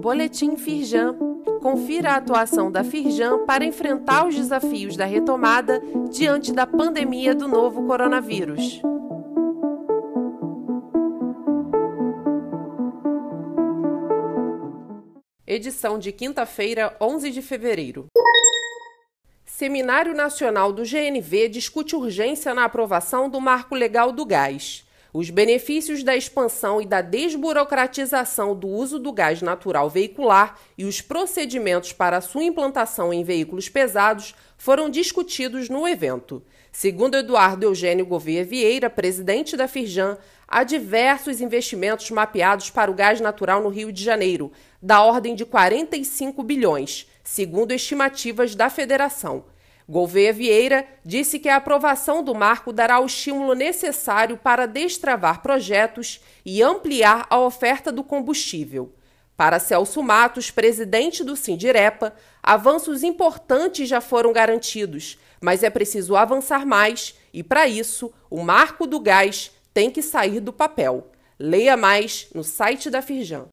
Boletim Firjan. Confira a atuação da Firjan para enfrentar os desafios da retomada diante da pandemia do novo coronavírus. Edição de quinta-feira, 11 de fevereiro. Seminário Nacional do GNV discute urgência na aprovação do Marco Legal do Gás. Os benefícios da expansão e da desburocratização do uso do gás natural veicular e os procedimentos para sua implantação em veículos pesados foram discutidos no evento. Segundo Eduardo Eugênio Gouveia Vieira, presidente da Firjan, há diversos investimentos mapeados para o gás natural no Rio de Janeiro, da ordem de 45 bilhões, segundo estimativas da federação. Gouveia Vieira disse que a aprovação do marco dará o estímulo necessário para destravar projetos e ampliar a oferta do combustível. Para Celso Matos, presidente do Sindirepa, avanços importantes já foram garantidos, mas é preciso avançar mais e, para isso, o marco do gás tem que sair do papel. Leia mais no site da Firjan.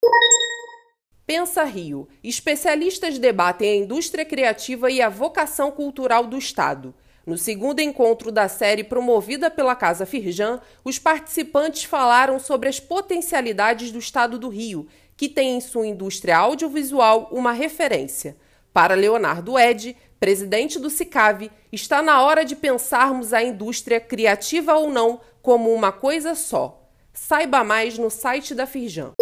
Pensa Rio. Especialistas debatem a indústria criativa e a vocação cultural do Estado. No segundo encontro da série promovida pela Casa Firjan, os participantes falaram sobre as potencialidades do Estado do Rio, que tem em sua indústria audiovisual uma referência. Para Leonardo Ed, presidente do SICAV, está na hora de pensarmos a indústria criativa ou não como uma coisa só. Saiba mais no site da Firjan.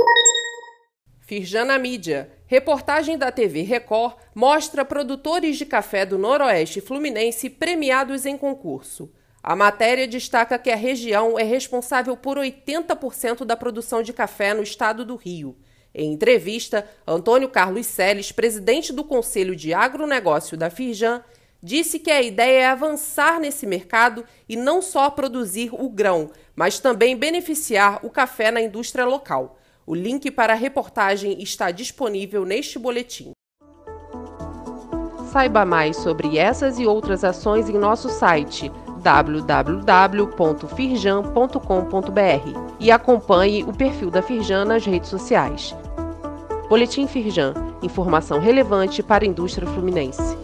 Firjana Mídia. Reportagem da TV Record mostra produtores de café do Noroeste Fluminense premiados em concurso. A matéria destaca que a região é responsável por 80% da produção de café no estado do Rio. Em entrevista, Antônio Carlos Seles, presidente do Conselho de Agronegócio da Firjan, disse que a ideia é avançar nesse mercado e não só produzir o grão, mas também beneficiar o café na indústria local. O link para a reportagem está disponível neste boletim. Saiba mais sobre essas e outras ações em nosso site www.firjan.com.br e acompanhe o perfil da Firjan nas redes sociais. Boletim Firjan, informação relevante para a indústria fluminense.